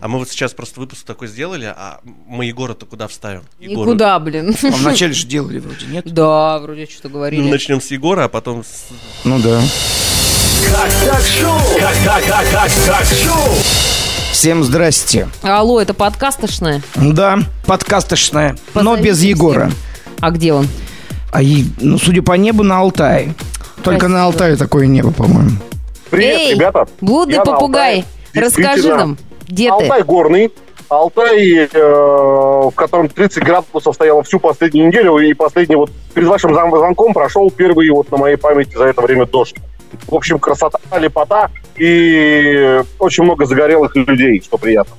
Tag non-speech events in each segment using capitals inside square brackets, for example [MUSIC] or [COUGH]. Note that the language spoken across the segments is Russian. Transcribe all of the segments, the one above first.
А мы вот сейчас просто выпуск такой сделали, а мы Егора-то куда вставим? Егору. Никуда, блин. А вначале же делали вроде, нет? [LAUGHS] Да, вроде что-то Ну, говорили. начнем с Егора, а потом с... Ну да. Как так шоу? Как так, как, как, как шоу? Всем здрасте. Алло, это подкастошная? Да, подкастошная, но Позовите без всех. Егора. А где он? А и, ну, судя по небу, на Алтае. Только Красиво. на Алтае такое небо, по-моему. Привет, Эй, ребята. блудный Я попугай, расскажи нам, где ты? Алтай горный. Алтай, э, в котором 30 градусов стояло всю последнюю неделю, и последний вот перед вашим звонком прошел первый вот на моей памяти за это время дождь. В общем, красота, лепота и очень много загорелых людей, что приятно.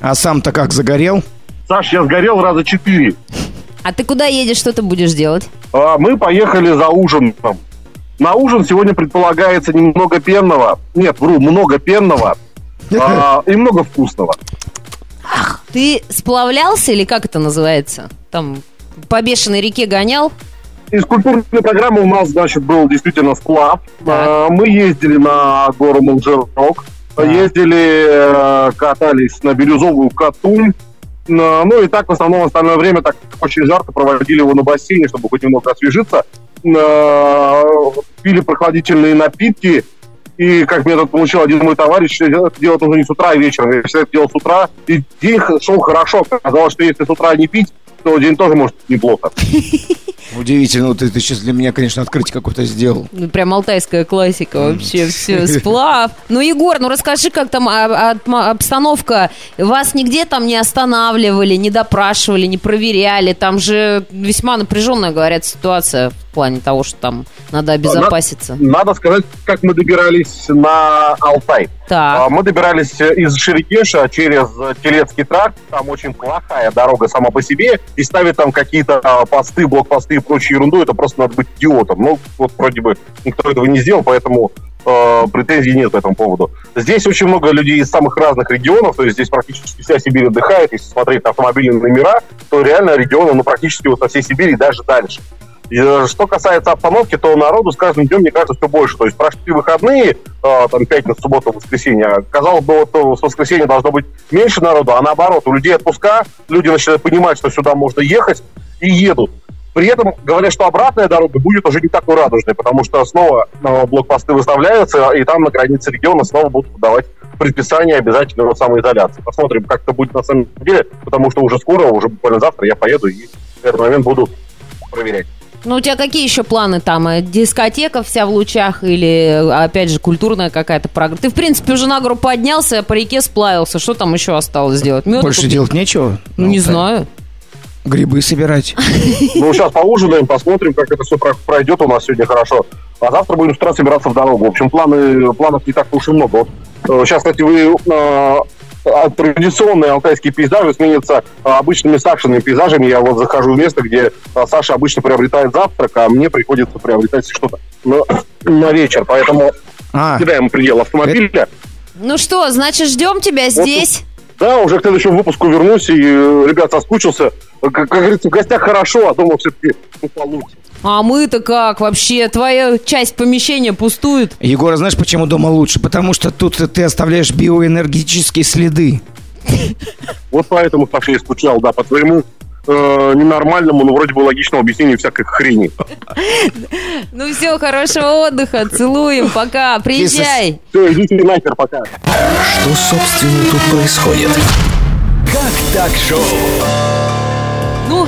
А сам-то как загорел? Саш, я сгорел раза четыре. А ты куда едешь, что ты будешь делать? А, Мы поехали за ужином. На ужин сегодня предполагается немного пенного. Нет, вру, много пенного а, [LAUGHS] и много вкусного. Ты сплавлялся или как это называется? Там по бешеной реке гонял? Из культурной программы у нас, значит, был действительно сплав. А, Мы ездили на гору Молжерок, ездили, э, катались на Бирюзовую Катунь. Ну и так в основном остальное время так очень жарко проводили его на бассейне, чтобы хоть немного освежиться. Пили прохладительные напитки. И, как мне тут получил один мой товарищ, это делать нужно не с утра, а вечером. Я всегда это делал с утра, и день шел хорошо. Казалось, что если с утра не пить, то день тоже может быть неплохо. [LAUGHS] Удивительно, вот это сейчас для меня, конечно, открытие какое-то сделал. Ну, Прям алтайская классика вообще, [LAUGHS] все, сплав. Ну, Егор, ну расскажи, как там а, а, обстановка. Вас нигде там не останавливали, не допрашивали, не проверяли? Там же весьма напряженная, говорят, ситуация в плане того, что там надо обезопаситься. Надо сказать, как мы добирались на Алтай. А, Так, Мы добирались э, из Шерегеша через э, Телецкий тракт. Там очень плохая дорога сама по себе. И ставить там какие-то а, посты, блокпосты и прочую ерунду, это просто надо быть идиотом. Ну, вот вроде бы никто этого не сделал, поэтому э, претензий нет по этому поводу. Здесь очень много людей из самых разных регионов, то есть здесь практически вся Сибирь отдыхает. Если смотреть на автомобильные номера, то реально регионы, ну, практически вот со всей Сибири и даже дальше. Э, что касается обстановки, то народу с каждым днем, мне кажется, все больше. То есть прошли выходные, э, там, пятница, суббота, воскресенье. Казалось бы, вот э, с воскресенья должно быть меньше народу, а наоборот, у людей отпуска, люди начинают понимать, что сюда можно ехать, и едут. При этом говорят, что обратная дорога будет уже не такой радужной, потому что снова блокпосты выставляются, и там на границе региона снова будут подавать предписание обязательно вот самоизоляции. Посмотрим, как это будет на самом деле, потому что уже скоро, уже буквально завтра я поеду и в этот момент буду проверять. Ну у тебя какие еще планы там? Э, Дискотека вся в лучах или, э, опять же, культурная какая-то программа? Ты, в принципе, уже на гору поднялся, по реке сплавился. Что там еще осталось сделать? Мёд Больше купить? делать нечего? Ну, не Алтай. знаю. Грибы собирать. [LAUGHS] Ну, сейчас поужинаем, посмотрим, как это все пройдет у нас сегодня хорошо. А завтра будем с утра собираться в дорогу. В общем, планы, планов не так уж и много. Вот, э, сейчас, кстати, вы э, традиционные алтайские пейзажи сменятся э, обычными Сашиными пейзажами. Я вот захожу в место, где э, Саша обычно приобретает завтрак, а мне приходится приобретать что-то на, на вечер. Поэтому А, кидаем предел автомобиля. Ну что, значит, ждем тебя здесь. Да, уже к следующему выпуску вернусь, и, э, ребят, соскучился. Как, как говорится, в гостях хорошо, а дома все-таки ну, получше. А мы-то как вообще? Твоя часть помещения пустует? Егор, а знаешь, почему дома лучше? Потому что тут ты оставляешь биоэнергетические следы. Вот поэтому Саша и скучал, да, по твоему э, ненормальному, но вроде бы логичному объяснению всякой хрени. [LAUGHS] Ну все, хорошего отдыха, целуем, пока, приезжай. Все, идите нахер, пока. Что, собственно, тут происходит? Как так шоу? Ну,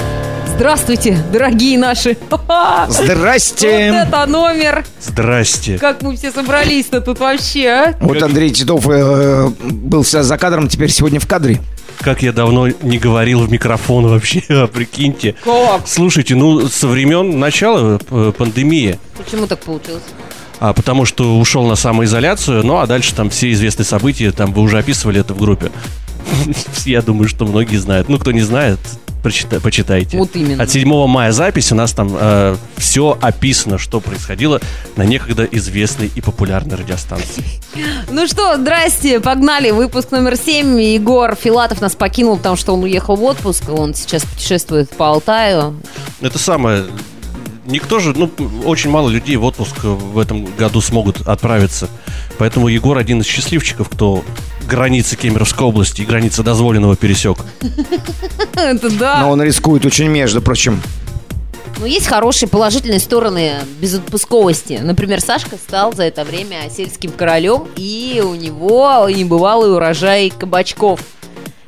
здравствуйте, дорогие наши. [LAUGHS] Ха-ха. Вот Здрасте! это номер. Здрасте. Как мы все собрались-то тут вообще, а? Вот Андрей Титов э, был за кадром, теперь сегодня в кадре. Как я давно не говорил в микрофон вообще, [LAUGHS] а прикиньте. Как? Слушайте, ну, со времен начала э, пандемии, Почему так получилось? а, потому что ушел на самоизоляцию, ну, а дальше там все известные события, там вы уже описывали это в группе. [LAUGHS] Я думаю, что многие знают. Ну, кто не знает, прочита- почитайте. Вот именно. От 7 мая запись у нас там все описано, что происходило на некогда известной и популярной радиостанции. Ну что, здрасте, погнали. Выпуск номер 7. Егор Филатов нас покинул, потому что он уехал в отпуск. Он сейчас путешествует по Алтаю. Это самое... Никто же, ну, очень мало людей в отпуск в этом году смогут отправиться. Поэтому Егор один из счастливчиков, кто границы Кемеровской области и границы дозволенного пересек. [LAUGHS] Это да. Но он рискует очень, между прочим. Но есть хорошие положительные стороны безотпусковости. Например, Сашка стал за это время сельским королем, и у него небывалый урожай кабачков.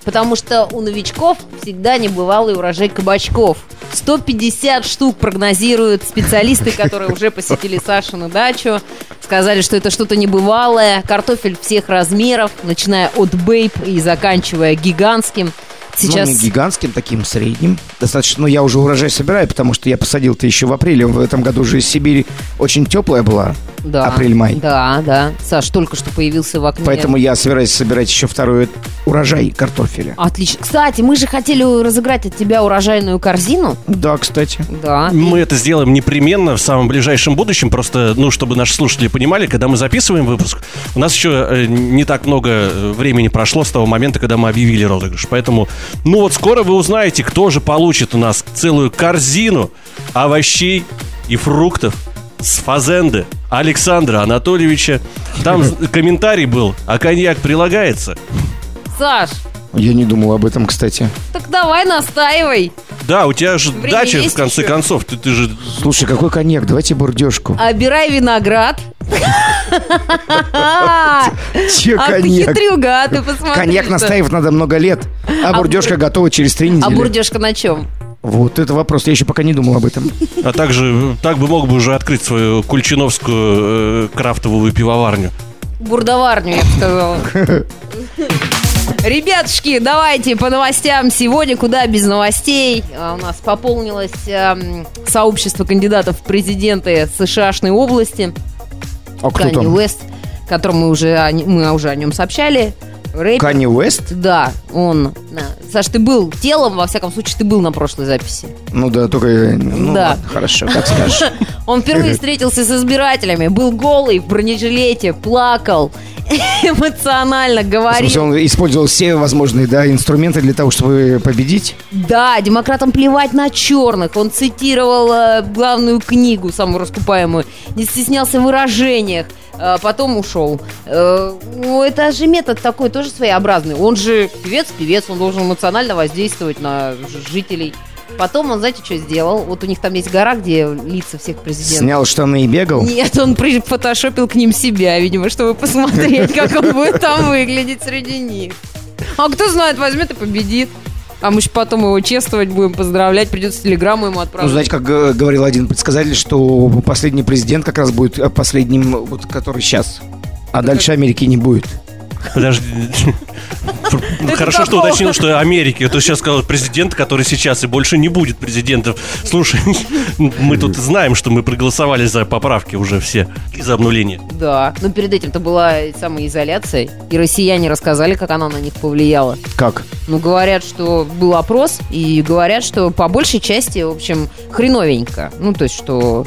Потому что у новичков всегда небывалый урожай кабачков. 150 штук прогнозируют специалисты, которые уже посетили Сашину дачу. Сказали, что это что-то небывалое. Картофель всех размеров, начиная от бейб и заканчивая гигантским. Сейчас... Ну, не гигантским, таким средним. Достаточно, ну, я уже урожай собираю, потому что я посадил-то еще в апреле. В этом году уже из Сибири очень теплая была. Да. Апрель-май. Да, да. Саш только что появился в окне. Поэтому я собираюсь собирать еще второй урожай картофеля. Отлично. Кстати, мы же хотели разыграть от тебя урожайную корзину. Да, кстати. Да. Мы это сделаем непременно в самом ближайшем будущем, просто, ну, чтобы наши слушатели понимали, когда мы записываем выпуск, у нас еще э, не так много э, времени прошло с того момента, когда мы объявили розыгрыш. Поэтому, ну вот скоро вы узнаете, кто же получит у нас целую корзину овощей и фруктов с фазенды Александра Анатольевича. Там [LAUGHS] комментарий был, а коньяк прилагается. Саш, Я не думал об этом, кстати. так давай настаивай. Да, у тебя же Время дача, в конце еще? концов. Ты, ты же Слушай, какой коньяк? Давайте бурдежку. Обирай виноград. А Че ты коньяк? хитрюга, ты посмотри. Коньяк настаивать надо много лет, а А бурдежка готова через три А недели. бурдежка на чем? Вот это вопрос, я еще пока не думал об этом. А также так бы мог бы уже открыть свою кульчиновскую э, крафтовую пивоварню. Бурдоварню, я бы сказала. Ребятушки, давайте по новостям. Сегодня куда без новостей. А, У нас пополнилось эм, сообщество кандидатов в президенты США-шной области. А кто Канни там? Уэст, которому мы уже, мы уже о нем сообщали. Рэпер. Канни Уэст? Да, он... Саш, ты был телом, во всяком случае, ты был на прошлой записи. Ну да, только... Ну, Да. ладно, хорошо, как скажешь. [LAUGHS] Он впервые [LAUGHS] встретился с избирателями, был голый, в бронежилете, плакал, [LAUGHS] эмоционально говорил. смысле, он использовал все возможные да, инструменты для того, чтобы победить? Да, демократам плевать на черных. Он цитировал э, главную книгу, самую раскупаемую, не стеснялся в выражениях, потом ушел. Э, ну, это же метод такой тоже своеобразный. Он же певец, певец, он должен эмоционально воздействовать на жителей. Потом он, знаете, что сделал? Вот у них там есть гора, где лица всех президентов. Снял штаны и бегал? Нет, он прифотошопил к ним себя, видимо, чтобы посмотреть, как он будет там выглядеть среди них. А кто знает, возьмет и победит. А мы же потом его чествовать будем, поздравлять, придется телеграмму ему Ну, отправить. знаете, как говорил один предсказатель, что последний президент как раз будет э, последним, вот, который сейчас. А дальше Америки не будет. Подожди. Хорошо, что уточнил, что Америки. А то сейчас сказал президент, который сейчас и больше не будет президентов. Слушай, мы тут знаем, что мы проголосовали за поправки уже все и за обнуление. Да, но перед этим-то была самоизоляция, и россияне рассказали, как она на них повлияла. Как? Ну, говорят, что был опрос, и говорят, что по большей части, в общем, хреновенько. Ну, то есть, что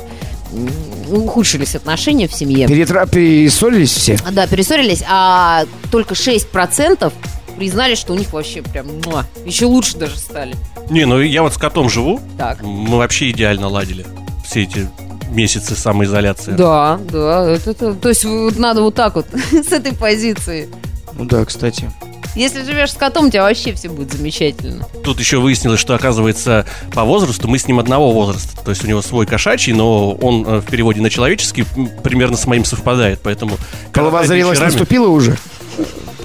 ухудшились отношения в семье. Перетра... Перессорились все? Да, перессорились, а только 6% признали, что у них вообще прям муа, еще лучше даже стали. Не, ну я вот с котом живу. Так. Мы вообще идеально ладили все эти месяцы самоизоляции. Да, да, это, это- то есть вот надо вот так вот, [LAUGHS] с этой позиции. Ну да, кстати. Если живешь с котом, у тебя вообще все будет замечательно. Тут еще выяснилось, что, оказывается, по возрасту мы с ним одного возраста. То есть у него свой кошачий, но он э, в переводе на человеческий примерно с моим совпадает. Поэтому... Половозрелость вечерами- наступила уже?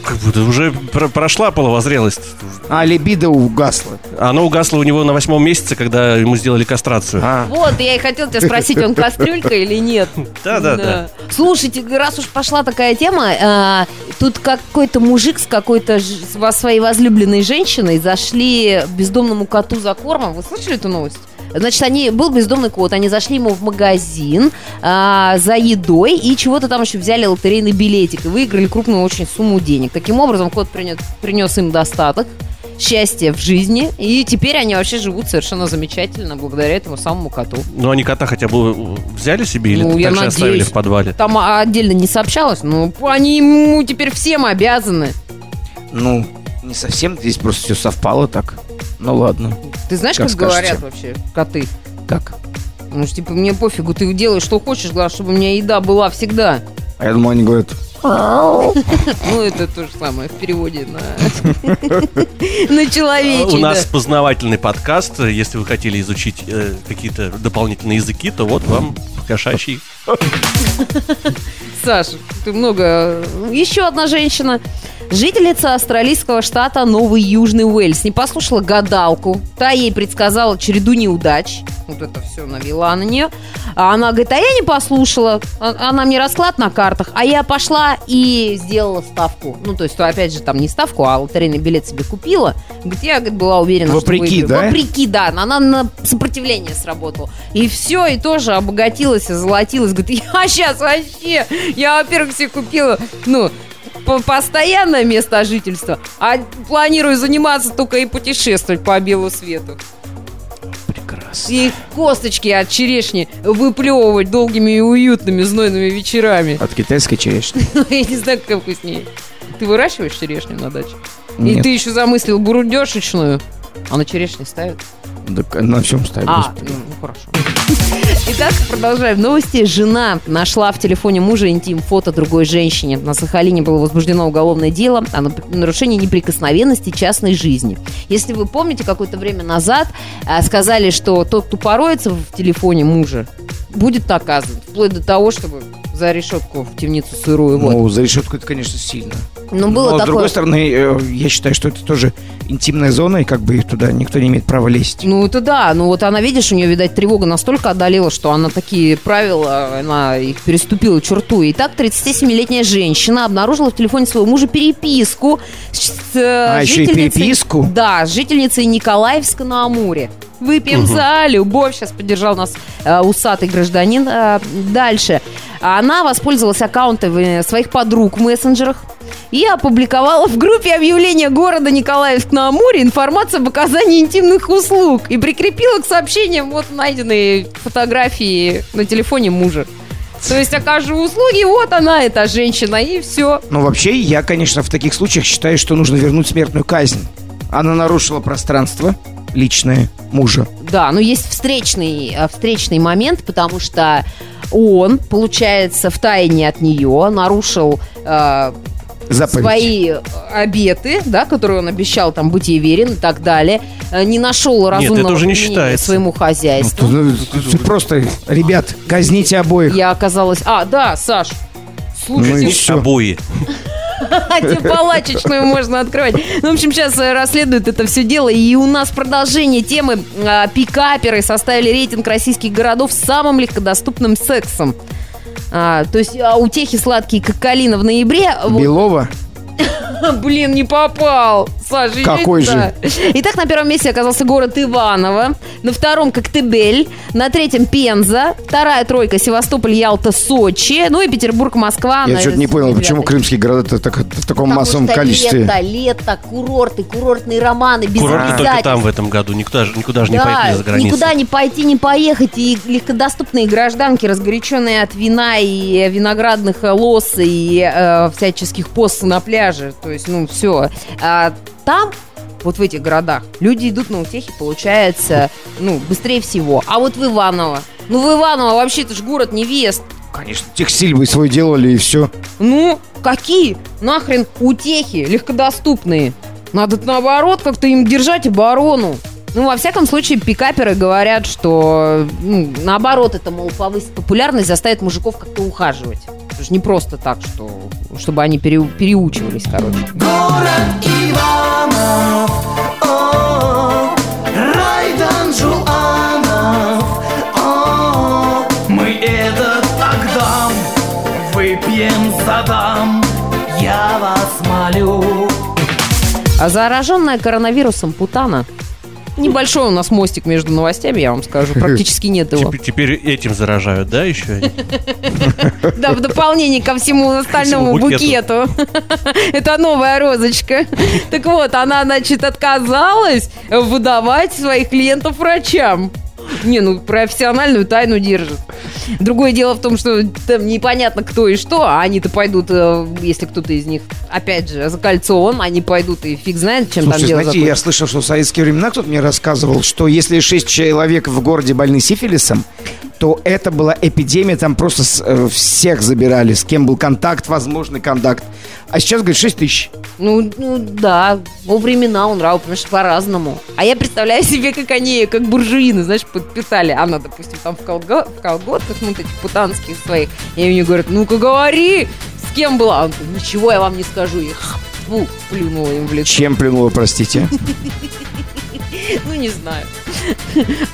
Как будто уже про- прошла половозрелость. А либидо угасла? Она угасла у него на восьмом месяце, когда ему сделали кастрацию. А, Вот, я и хотел тебя спросить, он кастрюлька или нет? [LAUGHS] Да, да, да. Слушайте, раз уж пошла такая тема, а, тут какой-то мужик с какой-то своей возлюбленной женщиной зашли бездомному коту за кормом. Вы слышали эту новость? Значит, они был бездомный кот, они зашли ему в магазин а, за едой и чего-то там еще взяли лотерейный билетик и выиграли крупную очень сумму денег. Таким образом, кот принес, принес им достаток, счастье в жизни, и теперь они вообще живут совершенно замечательно благодаря этому самому коту. Ну, они кота хотя бы взяли себе или Ну, я также оставили надеюсь. в подвале? Там а, отдельно не сообщалось, но они ему теперь всем обязаны. ну, не совсем, здесь просто все совпало так. Ну ладно. Ты знаешь, Как как, говорят вообще коты? Как? Ну, что, типа, мне пофигу, ты делай, что хочешь, главное, чтобы у меня еда была всегда. А я думал, они говорят, Ну, это то же самое в переводе на, на [LAUGHS] человечий. У нас познавательный подкаст. Если вы хотели изучить э, какие-то дополнительные языки, то вот вам кошачий. Саша, ты много... Еще одна женщина. Жительница австралийского штата Новый Южный Уэльс не послушала гадалку. Та ей предсказала череду неудач. Вот это все навела на нее. А она говорит, а я не послушала. А- Она мне расклад на картах. А я пошла и сделала ставку. Ну, то есть, опять же, там не ставку, а лотерейный билет себе купила. Говорит, я говорит, была уверена, Вопреки, что выиграю. да? Вопреки, да. Она на сопротивление сработала. И все, и тоже обогатилась, озолотилась. Говорит, я сейчас вообще... Я, во-первых, себе купила, ну, по- постоянное место жительства, а планирую заниматься только и путешествовать по белу свету. И косточки от черешни выплевывать долгими и уютными знойными вечерами. От китайской черешни. [LAUGHS] Я не знаю, какая вкуснее. Ты выращиваешь черешню на даче? И Нет. ты еще замыслил бурудешечную, а на черешне ставят? Так на всем ставят. А, ну, ну, хорошо. Итак, продолжаем новости. Жена нашла в телефоне мужа интим фото другой женщине. На Сахалине было возбуждено уголовное дело о нарушении неприкосновенности частной жизни. Если вы помните, какое-то время назад а, сказали, что тот, кто пороется в телефоне мужа, будет наказан. Вплоть до того, чтобы за решетку в темницу сырую. Вот. Ну, за решетку это, конечно, сильно. Но было Но, с такое... другой стороны, э, я считаю, что это тоже интимная зона, и как бы туда никто не имеет права лезть. Ну, это да. Ну, вот она, видишь, у нее, видать, тревога настолько одолела, что она такие правила, она их переступила черту. Итак, 37-летняя женщина обнаружила в телефоне своего мужа переписку с э, А, и жительницей- переписку? Да, с жительницей Николаевска на Амуре. Выпьем за любовь. Сейчас поддержал нас э, усатый гражданин. Э, дальше. Она воспользовалась аккаунтами своих подруг в мессенджерах и опубликовала в группе объявления города Николаевск на Амуре информацию об оказании интимных услуг и прикрепила к сообщениям вот найденные фотографии на телефоне мужа. То есть окажу услуги, вот она, эта женщина, и все. Но вообще, я, конечно, в таких случаях считаю, что нужно вернуть смертную казнь. Она нарушила пространство личное мужа. Да, но есть встречный, э, встречный момент, потому что он, получается, в тайне от нее нарушил э, Заповедь. свои э, обеты, да, которые он обещал там быть ей верен и так далее, э, не нашел разумного это уже не считается. своему хозяйству. Ну, ты Просто, ребят, казните обоих. Я оказалась... А, да, Саш, Ну и слушайте, всё. Обои. [LAUGHS] Палачечную можно открывать. Ну, в общем, сейчас э, расследуют это все дело. И у нас продолжение темы. А, Пикаперы составили рейтинг российских городов с самым легкодоступным сексом. А, то есть а, утехи сладкие, как калина в ноябре. Вот, Белова. [LAUGHS] блин, не попал. Саша, Какой да. Итак, на первом месте оказался город Иваново. На втором Коктебель. На третьем Пенза. Вторая тройка Севастополь, Ялта, Сочи. Ну и Петербург, Москва. Я что-то не понял, почему крымские города так- в таком Потому массовом что количестве. Лето, лето, курорты, курортные романы, без Курорты только там в этом году. Никуда, же- никуда же не Да, поехали за границу. никуда не пойти, не поехать. И легкодоступные гражданки, разгоряченные от вина и виноградных лос и э, всяческих пост на пляже. То есть, ну, все. Там, вот в этих городах, люди идут на утехи, получается, ну, быстрее всего. А вот в Иваново, ну, в Иваново вообще это же город невест. Конечно, текстиль вы свой делали и все. Ну, какие нахрен утехи легкодоступные? Надо наоборот как-то им держать оборону. Ну, во всяком случае, пикаперы говорят, что ну, наоборот, это, мол, повысит популярность, заставит мужиков как-то ухаживать. Это же не просто так, что чтобы они переу- переучивались, короче. Город Зараженная коронавирусом Путана Небольшой у нас мостик между новостями, я вам скажу. Практически нет его. Теперь, этим заражают, да, еще? Да, в дополнение ко всему остальному букету. Это новая розочка. Так вот, она, значит, отказалась выдавать своих клиентов врачам. Не, ну профессиональную тайну держит. Другое дело в том, что там непонятно кто и что, а они-то пойдут, э, если кто-то из них, опять же, закольцован, они пойдут и фиг знает, чем Слушайте, там дело знаете, я закончится. слышал, что в советские времена кто-то мне рассказывал, что если шесть человек в городе больны сифилисом, то это была эпидемия, там просто с- э, всех забирали, с кем был контакт, возможный контакт. А сейчас, говорит, 6 тысяч. Ну, ну, да, во времена он рау, потому что по-разному. А я представляю себе, как они, как буржуины, знаешь, подпитали. Она, допустим, там в, колго- в колготках, ну, этих путанских своих. И мне говорят, ну-ка говори, с кем была? Он ничего я вам не скажу. И фу, плюнула им в лицо. Чем плюнула, простите? [LAUGHS] [LAUGHS] Ну, не знаю.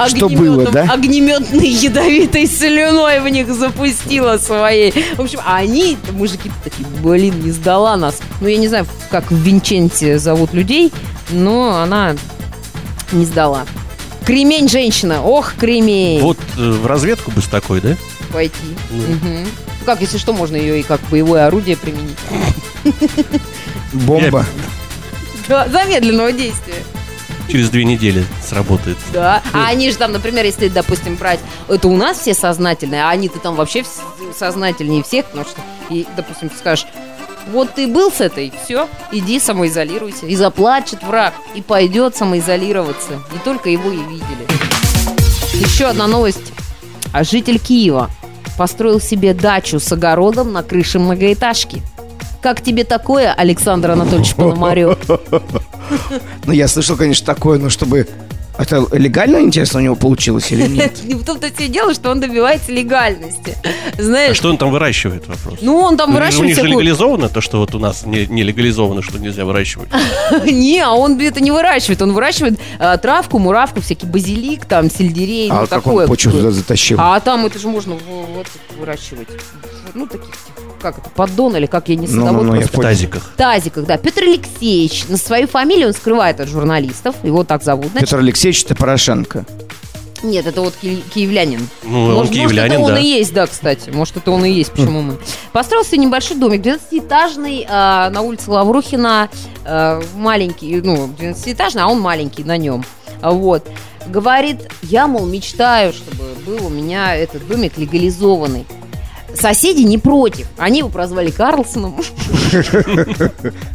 Что было, да? Огнеметной ядовитой слюной в них запустила своей. В общем, а они, мужики такие, блин, не сдала нас. Ну, я не знаю, как в Винченте зовут людей, но она не сдала. Кремень женщина, ох, кремень. Вот э, в разведку бы с такой, да? Пойти. Ну. Ну, Как, если что, можно ее и как боевое орудие применить. Бомба. Да, замедленного действия. Через две недели сработает. Да. А они же там, например, если, допустим, брать, это у нас все сознательные, а они-то там вообще сознательнее всех, потому что, и, допустим, ты скажешь, вот ты был с этой, все, иди самоизолируйся. И заплачет враг, и пойдет самоизолироваться. Не только его и видели. Еще одна новость. А житель Киева построил себе дачу с огородом на крыше многоэтажки. Как тебе такое, Александр Анатольевич Пономарев? [LAUGHS] Ну, я слышал, конечно, такое, но чтобы... Это легально, интересно, у него получилось или [LAUGHS] нет? Не в том-то все дело, что он добивается легальности. А Знаешь, что он там выращивает, вопрос? ну он там Ну, У выращивает них же всякую... легализовано то, что вот у нас не, не легализовано, что нельзя выращивать. [LAUGHS] Не, а он это не выращивает. Он выращивает а, травку, муравку, всякий базилик, там, сельдерей, А ну как такое. он почву туда затащил? А там это же можно вот выращивать. Ну, таких, типа, как это, поддон или как, я не Ну, садовод ну, я просто. В тазиках. Тазиках, да. Петр Алексеевич. На свою фамилию он скрывает от журналистов. Его так зовут. Значит, Петр Алексеевич, это Порошенко. Нет, это вот ки- киевлянин. Ну, он может, киевлянин, может, это он да. и есть, да, кстати. Может, это он и есть, почему мы. Построил себе небольшой домик, 12-этажный, а, на улице Лаврухина, а, маленький, ну, 12-этажный, а он маленький на нем. Вот. Говорит, я, мол, мечтаю, чтобы был у меня этот домик легализованный. Соседи не против. Они его прозвали Карлсоном.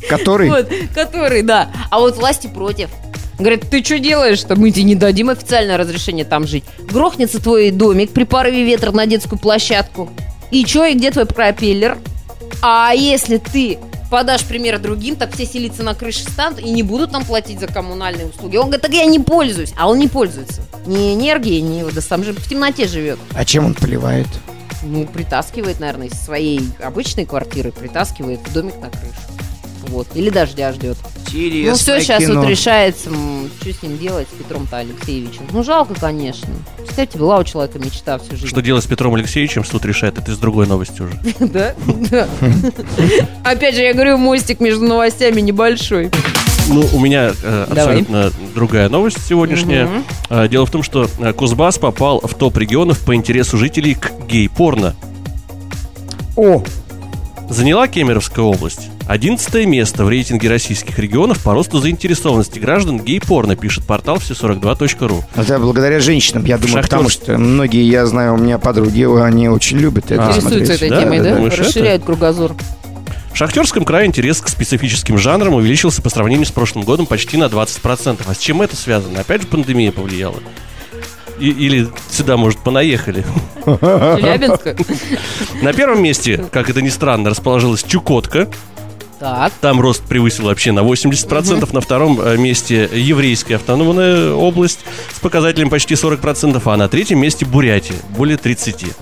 Который... Вот, который, да. А вот власти против. Говорят, ты что делаешь-то? Мы тебе не дадим официальное разрешение там жить. Грохнется твой домик при порыве ветра на детскую площадку. И что, и где твой пропеллер? А если ты подашь пример другим, так все селиться на крыше станут и не будут нам платить за коммунальные услуги. Он говорит, так я не пользуюсь. А он не пользуется. Ни энергией, ни водой. Сам же в темноте живет. А чем он поливает? Ну, притаскивает, наверное, из своей обычной квартиры, притаскивает в домик на крышу. Вот. Или дождя ждет. Интересно. Ну, все сейчас вот решается, что с ним делать, с Петром-то Алексеевичем. Ну, жалко, конечно. Представьте, была у человека мечта всю жизнь. Что делать с Петром Алексеевичем, суд решает. Это из другой новости уже. [LAUGHS] Да? Да. [LAUGHS] Опять же, я говорю, мостик между новостями небольшой. Ну, у меня э, Давай. абсолютно другая новость сегодняшняя. Э, дело в том, что э, Кузбасс попал в топ регионов по интересу жителей к гей-порно. О, Заняла Кемеровская область 11 место в рейтинге российских регионов по росту заинтересованности граждан гей-порно, пишет портал все42.ру. это благодаря женщинам, я думаю, Шахтер- потому что многие, я знаю, у меня подруги, они очень любят это А, Интересуются смотреть. этой Да, темой, да, да? думаешь, это? Расширяют кругозор. В Шахтерском крае интерес к специфическим жанрам увеличился по сравнению с прошлым годом почти на 20%. А с чем это связано? Опять же пандемия повлияла? И- или сюда, может, понаехали? Челябинска. На первом месте, как это ни странно, расположилась Чукотка. Так. Там рост превысил вообще на 80%. На втором э, месте еврейская автономная область с показателем почти 40%, а на третьем месте Бурятия, более 30%.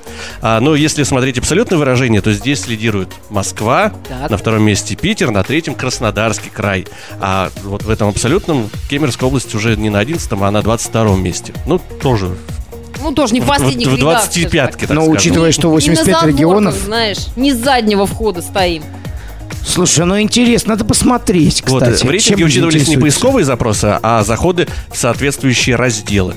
А, но если смотреть абсолютное выражение, то здесь лидирует Москва, Так. на втором месте Питер, на третьем Краснодарский край. А вот в этом абсолютном Кемеровская область уже не на 11 а на 22 месте. Ну, тоже Ну, тоже не в в, последних в рядах, скажем 25-ке, так Но скажем. учитывая, что Не 85 на задворках, регионов... знаешь, не с заднего входа стоим. Слушай, ну интересно, надо посмотреть, Вот, кстати. в рейтинге учитывались не поисковые запросы, а заходы в соответствующие разделы.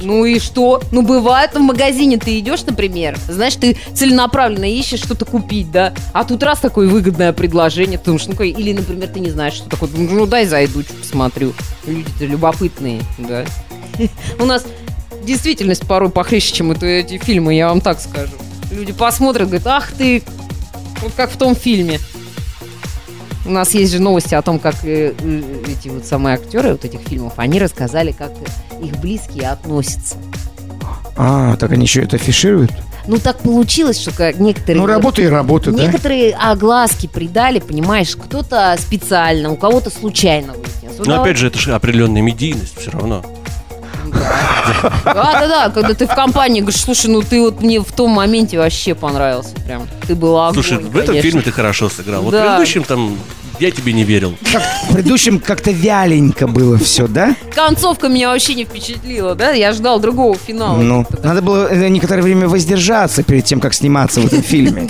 Ну и что? Ну бывает, в магазине ты идешь, например, знаешь, ты целенаправленно ищешь что-то купить, да? А тут раз такое выгодное предложение, ты думаешь, ну ка- или, например, ты не знаешь, что такое, ну, ну дай зайду, посмотрю. Люди-то любопытные, да. [LAUGHS] У нас действительность порой похлеще, чем эти фильмы, я вам так скажу. Люди посмотрят, говорят, ах ты, вот как в том фильме. У нас есть же новости о том, как э, э, эти вот самые актеры вот этих фильмов, они рассказали, как их близкие относятся. А, так они еще это афишируют? Ну, так получилось, что как некоторые... Ну, работа и работа, да? Некоторые огласки придали, понимаешь, кто-то специально, у кого-то случайно. Вот Но опять же, это же определенная медийность все равно. Да, да, да, когда ты в компании говоришь, слушай, ну ты вот мне в том моменте вообще понравился прям. Ты была огонь, Слушай, в этом конечно. фильме ты хорошо сыграл. Вот в Да. предыдущем там я тебе не верил. Как в предыдущем как-то вяленько было все, да? Концовка меня вообще не впечатлила, да? Я ждал другого финала. Ну, надо было э, некоторое время воздержаться перед тем, как сниматься в этом фильме.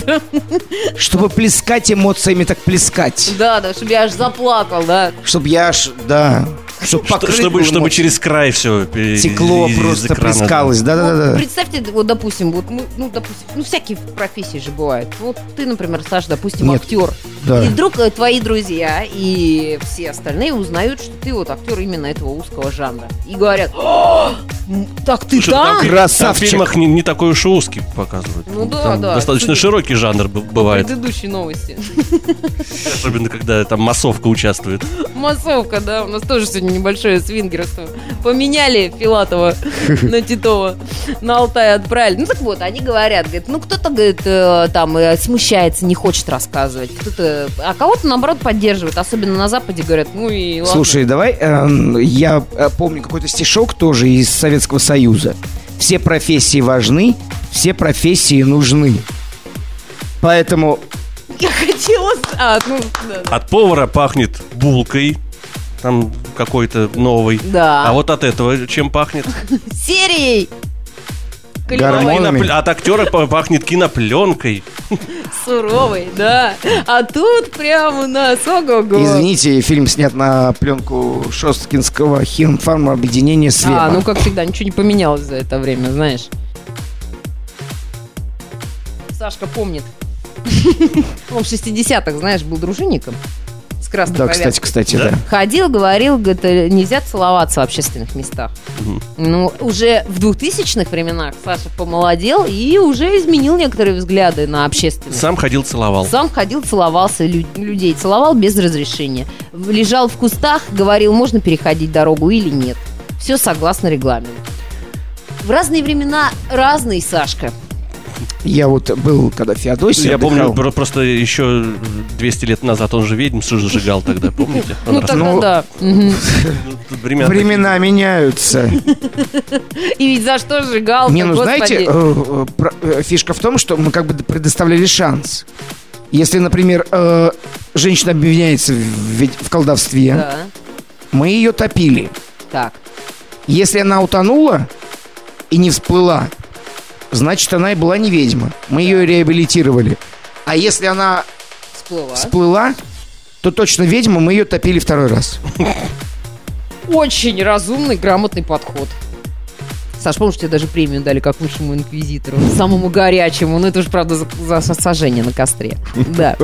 Чтобы плескать эмоциями, так плескать. Да, да, чтобы я аж заплакал, да. Чтобы я аж, да, чтобы Что- чтобы, чтобы через край все Текло просто плескалось, Вот да-да-да. представьте, вот, допустим, вот, ну, допустим, ну, всякие профессии же бывают. Вот ты, например, Саша, допустим, Нет. актер. Да. И вдруг э, твои друзья и все остальные узнают, что ты вот актер именно этого узкого жанра. И говорят, «О, м, так ты там? в Красавчик. фильмах не, не такой уж и узкий показывают. Ну да, Там да. Достаточно Судя- широкий жанр бывает. Предыдущие новости. [LAUGHS] Особенно, когда там массовка участвует. Массовка, да, у нас тоже сегодня небольшое свингерство. Поменяли Филатова на Титова, на Алтай отправили. Ну так вот, они говорят, говорят, ну кто-то, говорит, э, там э, смущается, не хочет рассказывать, кто-то, а кого-то наоборот поддерживает, особенно на Западе говорят, ну и ладно. Слушай, давай, эм, я э, помню какой-то стишок тоже из Советского Союза. Все профессии важны, все профессии нужны. Поэтому я хотела, а, ну, да, да. От повара пахнет булкой, там какой-то новый. Да. А вот от этого чем пахнет? [LAUGHS] серией. Гормонами. От актера па- пахнет кинопленкой. [LAUGHS] Суровый, да. А тут прямо у нас, ого-го. Извините, фильм снят на пленку Шосткинского химфарма объединения Света. А, ну как всегда, ничего не поменялось за это время, знаешь. Сашка помнит. [LAUGHS] Он в 60-х, знаешь, был дружинником с красной да, повязкой. кстати, кстати, Да? да. Ходил, говорил, говорит, э, нельзя целоваться в общественных местах. Ну, уже в 2000-х временах Саша помолодел и уже изменил некоторые взгляды на общественность. Сам ходил, целовал. Сам ходил, целовался лю- людей, целовал без разрешения. В- Лежал в кустах, говорил, можно переходить дорогу или нет. Все согласно регламенту. В разные времена разный Сашка. Я вот был, когда Феодосий Я помню, отдыхал. про- просто еще 200 лет назад он же ведьм сжигал тогда, помните? Он Ну тогда Ну, да. Ну, времена Времена меняются. И ведь за что сжигал? Не, ну знаете, э, э, э, фишка в том, что мы как бы предоставляли шанс. Если, например, женщина обвиняется в, в колдовстве, Да. мы ее топили. Так. Если она утонула и не всплыла, значит, она и была не ведьма. Мы ее реабилитировали. А если она Всплыла. всплыла, то точно ведьма, мы ее топили второй раз. Очень разумный, грамотный подход. Саш, помнишь, тебе даже премию дали как лучшему инквизитору? Самому горячему. Ну, это же, правда, за, за сожжение на костре. [LAUGHS] Да.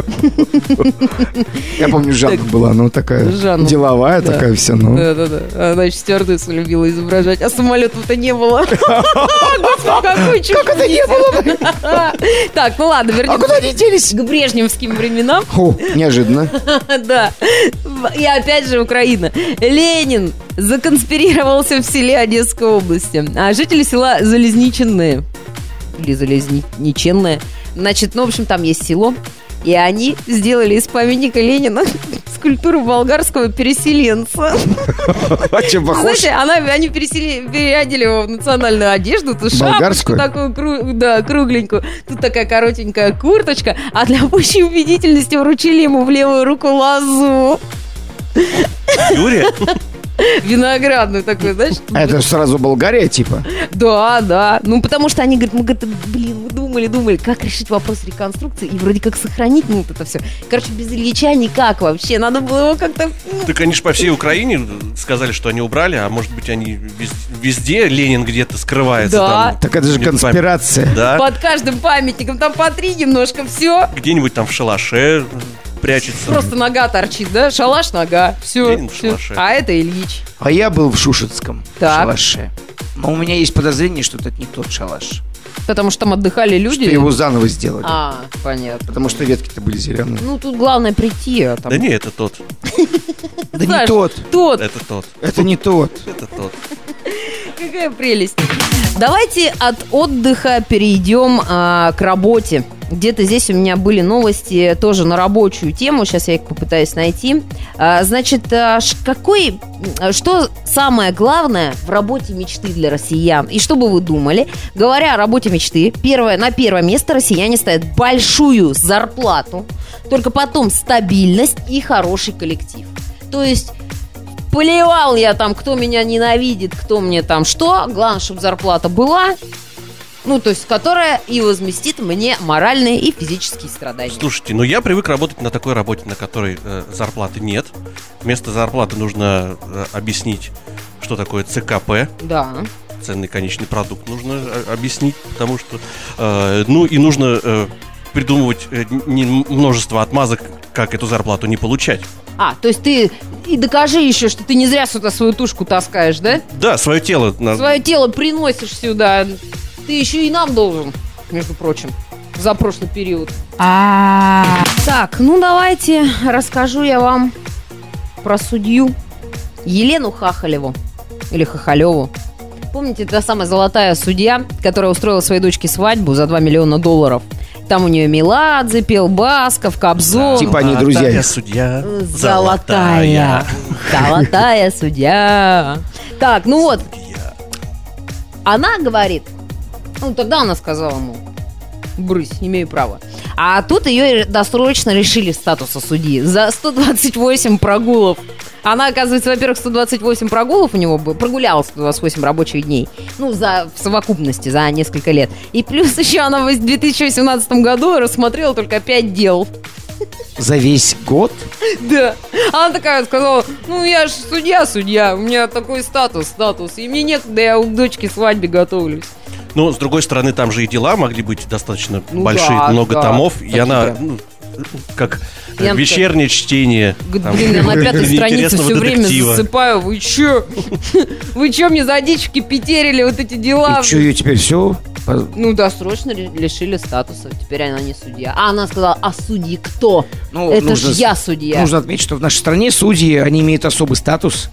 Я помню, Жанна была, ну такая деловая, такая вся, ну. Да, да, да. Она стюардессу любила изображать, а самолетов-то не было. [LAUGHS] [LAUGHS] Как это не было? Так, ну ладно, А вернемся куда они делись? к брежневским временам. О, неожиданно. Да. И опять же Украина. Ленин законспирировался в селе Одесской области. А жители села Залезниченные или Залезниченное, значит, ну, в общем, там есть село, и они сделали из памятника Ленина [LAUGHS] скульптуру болгарского переселенца. [LAUGHS] А чем похож? Знаете, она, они пересели, переодели его в национальную одежду, ту шапочку Болгарскую? такую, кру- да, кругленькую, тут такая коротенькая курточка, а для пущей убедительности вручили ему в левую руку лозу Юрия? [LAUGHS] виноградную такую, знаешь? А это же сразу Болгария, типа? Да, да. Ну, потому что они говорят, мы, говорят, блин, мы думали, думали, как решить вопрос реконструкции и вроде как сохранить, ну, вот это все. Короче, без Ильича никак вообще. Надо было его как-то... ну, Так они же по всей Украине сказали, что они убрали, а может быть они вез- везде Ленин где-то скрывается. Да. там. Так это же конспирация. Да. Под каждым памятником там по три немножко все. Где-нибудь там в шалаше прячется. Просто нога торчит, да? Шалаш, нога. Все. Ленин в шалаше. А это Ильич. А я был в Шушетском Так. шалаше. Но у меня есть подозрение, что это не тот шалаш. Потому что там отдыхали люди. Что его заново сделали. А, понятно. Потому что ветки-то были зеленые. Ну, тут главное прийти, а там... Да не, это тот. [LAUGHS] Да не тот. Тот. Это тот. Это не тот. Это тот. [LAUGHS] Какая прелесть. Давайте от отдыха перейдем а, к работе. Где-то здесь у меня были новости тоже на рабочую тему. Сейчас я их попытаюсь найти. А, значит, а, какой, что самое главное в работе мечты для россиян? И что бы вы думали? Говоря о работе мечты, первое, на первое место россияне ставят большую зарплату, только потом стабильность и хороший коллектив. То есть Плевал я там, кто меня ненавидит, кто мне там что. Главное, чтобы зарплата была. Ну, то есть, которая и возместит мне моральные и физические страдания. Слушайте, ну я привык работать на такой работе, на которой э, зарплаты нет. Вместо зарплаты нужно э, объяснить, что такое ЦКП, Да. ценный конечный продукт, нужно э, объяснить, потому что, э, ну и нужно э, придумывать э, не- множество отмазок, как эту зарплату не получать. А, то есть ты и докажи еще, что ты не зря сюда свою тушку таскаешь, да? Да, свое тело. Свое тело приносишь сюда. Ты еще и нам должен, между прочим, за прошлый период. Так, ну давайте расскажу я вам про судью Елену Хахалеву. Или Хахалеву. Помните, та самая золотая судья, которая устроила своей дочке свадьбу за 2 миллиона долларов? Там у нее Меладзе пел, Басков, Кобзон. Типа они Золотая друзья. судья. Золотая. Золотая судья. Так, ну вот. Она говорит, ну тогда она сказала ему, брысь, имею право. А тут ее досрочно лишили статуса судьи за 128 прогулов. Она, оказывается, во-первых, 128 прогулов у него было, прогуляла 128 рабочих дней. Ну, за, в совокупности, за несколько лет. И плюс [LAUGHS] еще она в 2018 году рассмотрела только 5 дел. За весь год? Да. Она такая сказала, ну я же судья, судья, у меня такой статус, статус, и мне некогда, я у дочки свадьбе готовлюсь. Ну, с другой стороны, там же и дела могли быть достаточно Ну большие, да, много да. томов. И Такие она, ну, как э, Я вечернее чтение. Там, блин, я на [LAUGHS] пятой странице все время детектива. засыпаю. Вы чё? [LAUGHS] Вы чё мне задички петерили вот эти дела? И что, ее теперь все? Ну да, срочно ли- лишили статуса. Теперь она не судья. А она сказала, а судьи кто? Ну, Это нужно ж я судья. Нужно отметить, что в нашей стране судьи, они имеют особый статус.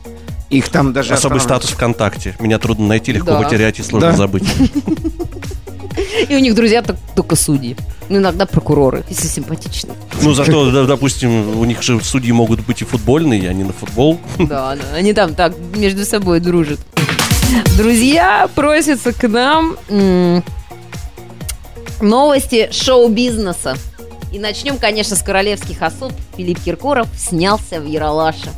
Их там даже... Особый останавливают. статус ВКонтакте. Меня трудно найти, легко Да. потерять и сложно Да. забыть. [LAUGHS] И у них друзья так- только судьи. Ну, иногда прокуроры, если симпатичные. Ну, зато, допустим, у них же судьи могут быть и футбольные, они на футбол. [LAUGHS] Да, да, они там так между собой дружат. Друзья просятся к нам новости шоу-бизнеса. И начнем, конечно, с королевских особ. Филипп Киркоров снялся в Яралаше.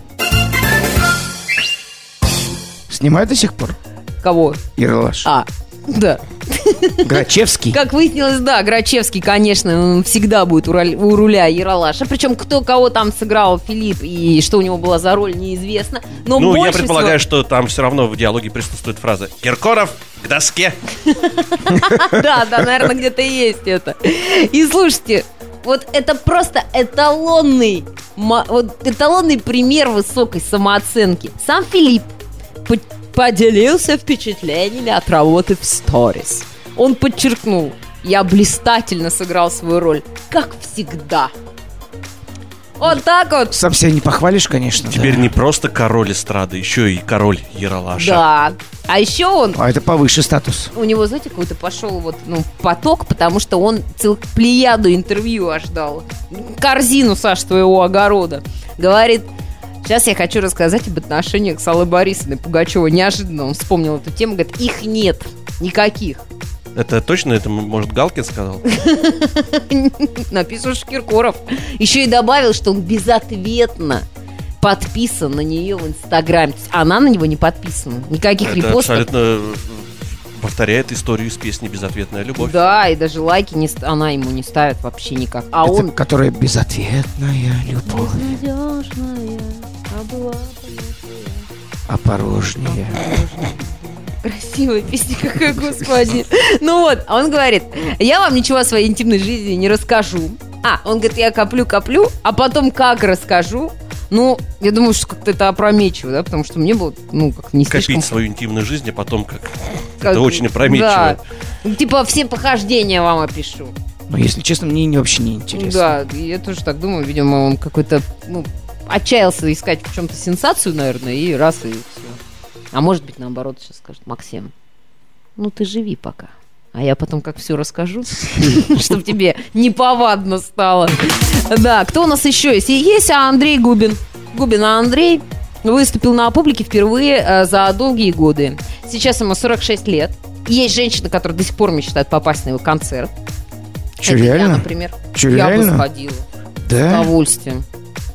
Снимают до сих пор? Кого? Ералаш. А, да. Грачевский. Как выяснилось, да, Грачевский, конечно, он всегда будет у, руля Яралаша. Причем кто кого там сыграл Филипп и что у него была за роль, неизвестно. Но Ну, я предполагаю, всего- что там все равно в диалоге присутствует фраза «Киркоров к доске». [LAUGHS] Да, да, наверное, где-то есть это. И слушайте, вот это просто эталонный, вот эталонный пример высокой самооценки. Сам Филипп поделился впечатлениями от работы в сторис. Он подчеркнул, я блистательно сыграл свою роль, как всегда. Вот так вот. Сам себя не похвалишь, конечно. Теперь да. не просто король эстрады, еще и король Яралаша. Да. А еще он А это повыше статус. у него, знаете, какой-то пошел вот, ну, поток, потому что он целую плеяду интервью аж дал. Корзину, Саш, твоего огорода. Говорит, сейчас я хочу рассказать об отношениях с Аллой Борисовной Пугачевой. Неожиданно он вспомнил эту тему, говорит, их нет, никаких. Это точно, это, может, Галкин сказал? [LAUGHS] Написал Киркоров. Еще и добавил, что он безответно подписан на нее в Инстаграме. То есть Она на него не подписана. Никаких Это репостов. абсолютно э, повторяет историю из песни «Безответная любовь». Да, и даже лайки не, она ему не ставит вообще никак. А это, он которая безответная любовь, Безнадежная, была опорожняя. Красивая песня какая, господи. Ну вот, а он говорит, я вам ничего о своей интимной жизни не расскажу. А, он говорит, я коплю-коплю, а потом как расскажу. Ну, я думаю, что как-то это опрометчиво, да, потому что мне было, ну, как не слишком... Копить свою интимную жизнь, а потом как... как- Это очень опрометчиво. Да. Типа все похождения вам опишу. Но, если честно, мне не- вообще не интересно. Да, я тоже так думаю. Видимо, он какой-то, ну, отчаялся искать в чем-то сенсацию, наверное, и раз, и все. А может быть, наоборот, сейчас скажет, Максим, ну ты живи пока. А я потом как все расскажу, [LAUGHS] чтобы тебе неповадно стало. Да, кто у нас еще есть? И Есть Андрей Губин. Губин Андрей выступил на публике впервые э, за долгие годы. Сейчас ему 46 лет. Есть женщина, которая до сих пор мечтает попасть на его концерт. Че, Это Я, реально? например. Че, я бы реально? сходила. С Да? удовольствием.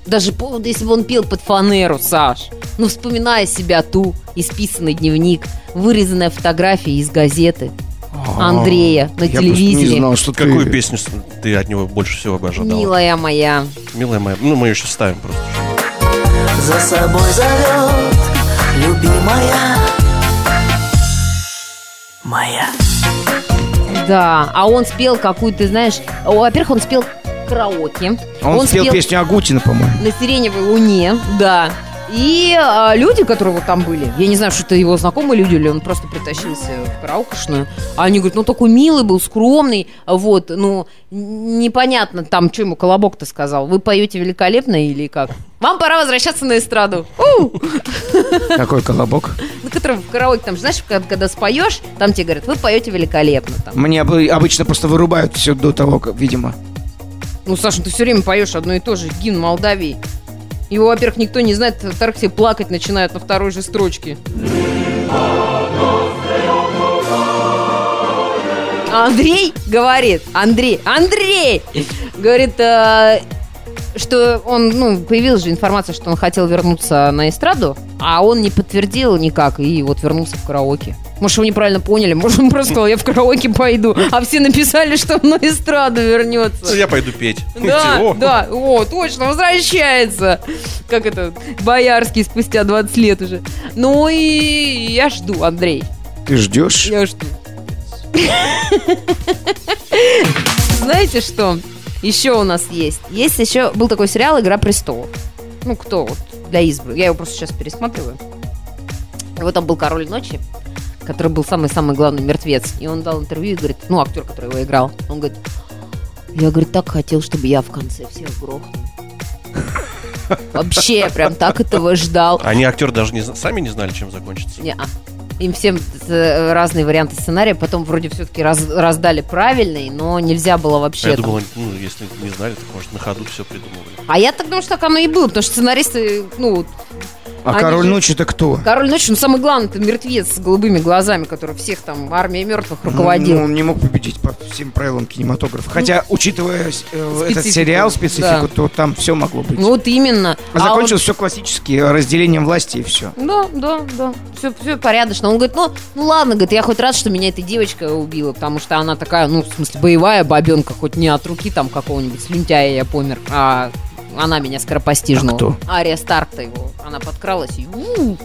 Даже если бы он пел под фанеру, Саш. Ну, вспоминая себя ту, исписанный дневник, вырезанная фотография из газеты Андрея на А, Я просто не телевизоре. знал, что ты... Какую песню ты от него больше всего бы ожидала? Милая моя. Милая моя. Ну, мы ее сейчас ставим просто. За собой зовет любимая моя. Да, а он спел какую-то, знаешь... Во-первых, он спел караоке. Он, спел, песню Агутина, по-моему. на сиреневой луне, да. И а, люди, которые вот там были, я не знаю, что это его знакомые люди, или он просто притащился в караокошную, а они говорят, ну такой милый был, скромный, вот, ну непонятно там, что ему Колобок-то сказал. Вы поете великолепно или как? Вам пора возвращаться на эстраду. Какой колобок. Ну, который в караоке, там, знаешь, когда, когда споешь, там тебе говорят, вы поете великолепно. Там. Мне обы- обычно просто вырубают все до того, как, видимо. Ну, Саша, ты все время поешь одно и то же, гимн Молдавии. Его, во-первых, никто не знает, во-вторых, все плакать начинают на второй же строчке. Андрей говорит, Андрей, Андрей, говорит, э, что он, ну, появилась же информация, что он хотел вернуться на эстраду, а он не подтвердил никак, и вот вернулся в караоке. Может, его неправильно поняли, может, он просто сказал, я в караоке пойду, а все написали, что он на эстраду Ну, вернется. я пойду петь. Да, О, да, о, точно, возвращается. Как это, Боярский спустя 20 лет уже. Ну и я жду, Андрей, Ты ждешь? я жду. [LAUGHS] Знаете что? Еще у нас есть. Есть еще, был такой сериал «Игра престолов». Ну, кто вот для избранных. Я его просто сейчас пересматриваю. Вот там был король ночи, который был самый-самый главный мертвец. И он дал интервью и говорит, ну, актер, который его играл, он говорит, я, говорит, так хотел, чтобы я в конце всех грохнул. Вообще, я прям так этого ждал. Они актеры даже не, сами не знали, чем закончится. Не-а. Им всем э, разные варианты сценария, потом вроде все-таки раздали правильный, но нельзя было А вообще. я там. думал, ну, если не знали, так может на ходу все придумывали. А я так думаю, что так оно и было, потому что сценаристы, ну, А Они король же- ночи-то кто? король ночи, ну, самый главный, это мертвец с голубыми глазами, который всех там, армия мертвых руководил. Ну, он не мог победить по всем правилам кинематографа. Хотя, учитывая э, этот сериал, специфику, да. то там все могло быть. Ну, вот именно. а А закончилось все классически, разделением власти и все. он- Да, да, да. Все, все порядочно. Он говорит, ну, ну ладно, говорит, я хоть рад, что меня эта девочка убила, потому что она такая, ну, в смысле, боевая бабенка, хоть не от руки там какого-нибудь слюнтяя я помер, а она меня скоропостижно. А кто? Ария Старк-то его. Она подкралась и у,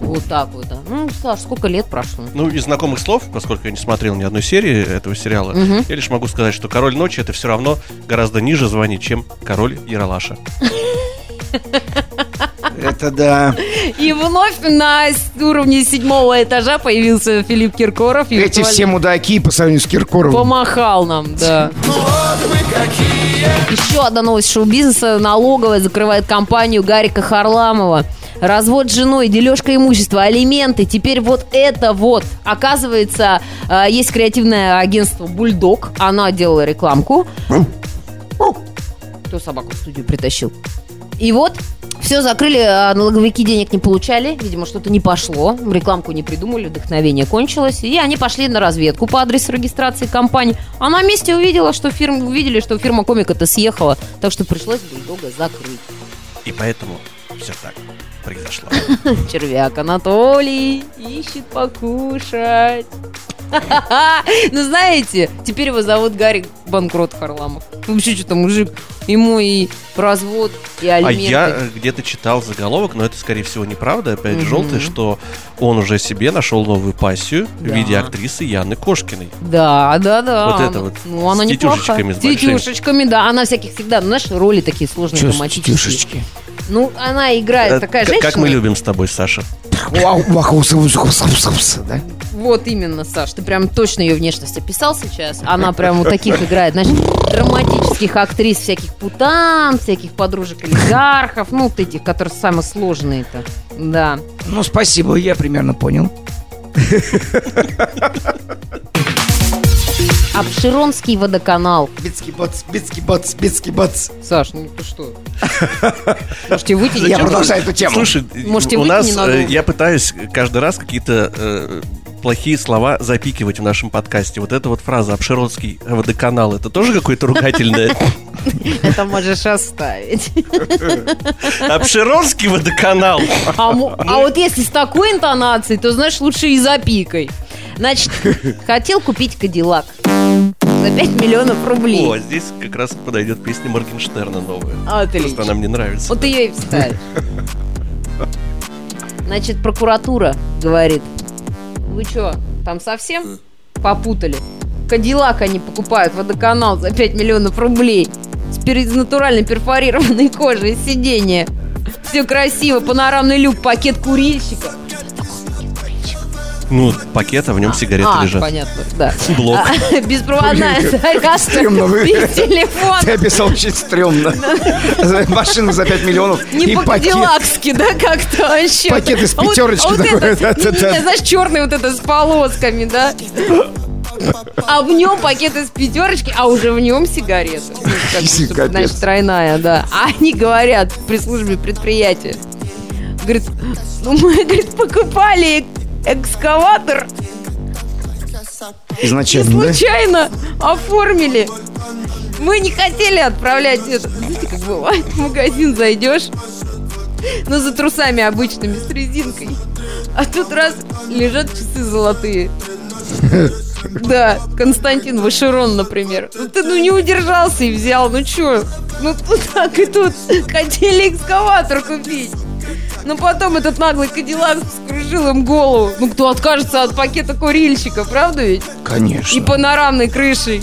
вот так вот. да. Ну, Саш, сколько лет прошло? Ну, из знакомых слов, поскольку я не смотрел ни одной серии этого сериала, Мгм. я лишь могу сказать, что Король Ночи это все равно гораздо ниже званий, чем Король Яралаша. [LAUGHS] Это да. [LAUGHS] И вновь на уровне седьмого этажа появился Филипп Киркоров. Эти все мудаки по сравнению с Киркоровым. Помахал нам, да. Еще одна новость шоу-бизнеса. Налоговая закрывает компанию Гарика Харламова. Развод с женой, дележка имущества, алименты. Теперь вот это вот. Оказывается, э, есть креативное агентство «Бульдог». Она делала рекламку. Кто собаку в студию притащил? И вот, все закрыли, а налоговики денег не получали, видимо, что-то не пошло, рекламку не придумали, вдохновение кончилось, и они пошли на разведку по адресу регистрации компании. А на месте увидела, что фирма, увидели, что фирма комика-то съехала, так что пришлось бульдога закрыть. И поэтому все так произошло. [LAUGHS] Червяк Анатолий ищет покушать. [LAUGHS] Ну, знаете, теперь его зовут Гарик Банкрот Харламов. Вообще, что-то мужик, ему и развод, и А алименты. я э, где-то читал заголовок, но это, скорее всего, неправда, опять желтый, что он уже себе нашел новую пассию в виде актрисы Яны Кошкиной. Да, да, да. Вот это вот, Ну, она с неплохая. тетюшечками с тетюшечками, да. Она всяких всегда, ну, знаешь, роли такие сложные, Чё драматические. Ну, она играет Э, такая к- женщина. Как мы любим с тобой, Саша. Да? Вот именно, Саш, ты прям точно ее внешность описал сейчас. Она прям вот таких играет, знаешь, драматических актрис, всяких путан, всяких подружек олигархов, ну, вот этих, которые самые сложные-то. Да. Ну, спасибо, я примерно понял. Обширонский водоканал. Битский бац, битский бац, битский бац. Саш, ну ты что? [LAUGHS] Можете выйти? Я продолжаю эту тему. Слушай, Можете у нас э, я пытаюсь каждый раз какие-то э, плохие слова запикивать в нашем подкасте. Вот эта вот фраза «Обширотский водоканал» это тоже какое-то ругательное? [LAUGHS] Это можешь оставить. [LAUGHS] Обширотский водоканал! А, а вот если с такой интонацией, то, знаешь, лучше и запикай. Значит, [LAUGHS] хотел купить Кадиллак за 5 миллионов рублей. О, здесь как раз подойдет песня Моргенштерна новая. Отлично. Просто она мне нравится. Вот ее и вставишь. Значит, прокуратура говорит, вы что, там совсем попутали? Кадиллак они покупают, водоканал за 5 миллионов рублей. С из натуральной перфорированной кожи, из сиденья. Все красиво, панорамный люк, пакет курильщика. Ну, пакет, а в нем сигареты а, лежат. понятно, да. Блок. А, [LAUGHS] беспроводная зарядка, без телефона. Ты описал очень стрёмно. Машину за 5 миллионов Не и по-кадиллакски, да, как-то вообще. Пакет из А вот- пятерочки а вот такой, это, да-да-да. не, Знаешь, черный вот это с полосками, да? А в нем пакет из пятерочки, а уже в нем сигареты. Ну, Капец. знаешь, тройная, да. А они говорят при службе предприятия. Говорит, ну мы, [LAUGHS] говорит, покупали экскаватор и Изначально, да? случайно оформили. Мы не хотели отправлять это. Знаете, как бывает, в магазин зайдешь, ну, за трусами обычными, с резинкой. А тут раз лежат часы золотые. [LAUGHS] Да, Константин Вашерон, например. Ну, ты ну не удержался и взял. Ну чё? Ну тут так и тут хотели экскаватор купить. Но потом этот наглый Кадиллак вскружил им голову. Ну кто откажется от пакета курильщика, правда ведь? И Конечно. панорамной крышей.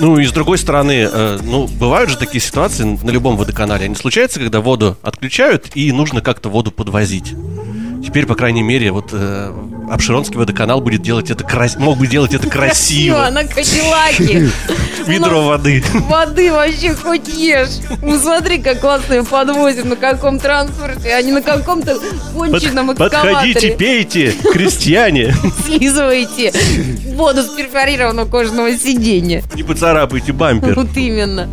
Ну и с другой стороны, э, ну, бывают же такие ситуации на любом водоканале. Они случаются, когда воду отключают, и нужно как-то воду подвозить. Теперь, по крайней мере, вот э, Обширонский водоканал будет делать это красиво, мог бы делать это красиво. на Кадиллаке. [LAUGHS] Ведро воды. Воды вообще хоть ешь. Ну смотри, как классно ее подвозят, на каком транспорте, а не на каком-то конченном Под- Подходите, экскаваторе. пейте, крестьяне. [LAUGHS] Слизываете воду с перфорированного кожаного сиденья. Не поцарапайте бампер. Вот именно.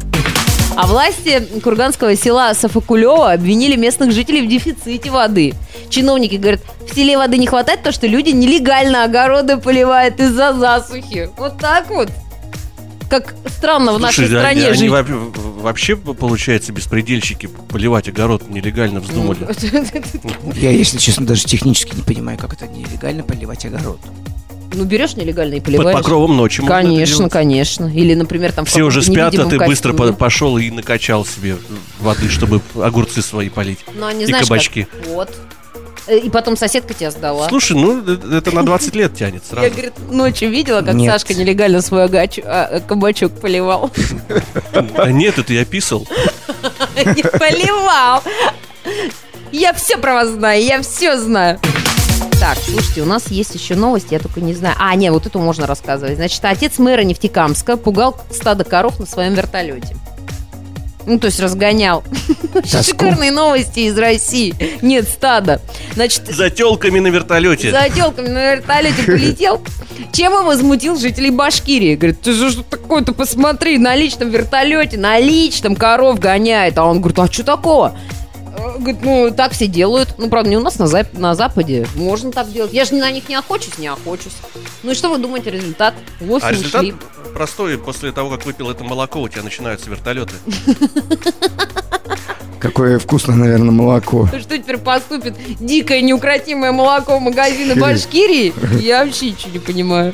А власти курганского села Софокулева обвинили местных жителей в дефиците воды. Чиновники говорят, в селе воды не хватает, потому что люди нелегально огороды поливают из-за засухи. Вот так вот. Как странно в нашей Слушай, стране они, они жить. во- вообще, получается, беспредельщики поливать огород нелегально вздумали. [LAUGHS] Я, если честно, даже технически не понимаю, как это нелегально поливать огород. Ну, берешь нелегально и Под поливаешь. покровом ночи можно это Конечно, конечно. Или, например, там... Все уже спят, а ты невидимом быстро по- костюме. пошел и накачал себе воды, чтобы огурцы свои полить. Ну, они, и знаешь, кабачки. как- Вот. Э, И потом соседка тебя сдала. Слушай, ну э, это на 20 лет тянет Я, сразу. говорит, ночью видела, как Нет. Сашка нелегально свой огач- а, кабачок поливал. А нет, это я писал. [LAUGHS] Не поливал. Я все про вас знаю, я все знаю. Так, слушайте, у нас есть еще новости, я только не знаю. А, нет, вот эту можно рассказывать. Значит, отец мэра Нефтекамска пугал стадо коров на своем вертолете. Ну, то есть разгонял. Тоску. Шикарные новости из России. Нет стада. Значит, За телками на вертолете. за телками на вертолете полетел. Чем он возмутил жителей Башкирии? Говорит, ты же что такое-то посмотри, на личном вертолете, на личном коров гоняет. А он говорит, а что такого? Говорит, ну, так все делают. Ну, правда, не у нас на, зап- на Западе. Можно так делать. Я же на них не охочусь, не охочусь. Ну и что вы думаете, результат? Лоси А результат ушли. простой. После того, как выпил это молоко, у тебя начинаются вертолеты. [LAUGHS] Какое вкусное, наверное, молоко. Что теперь поступит дикое неукротимое молоко в магазины Башкирии? Я вообще ничего не понимаю.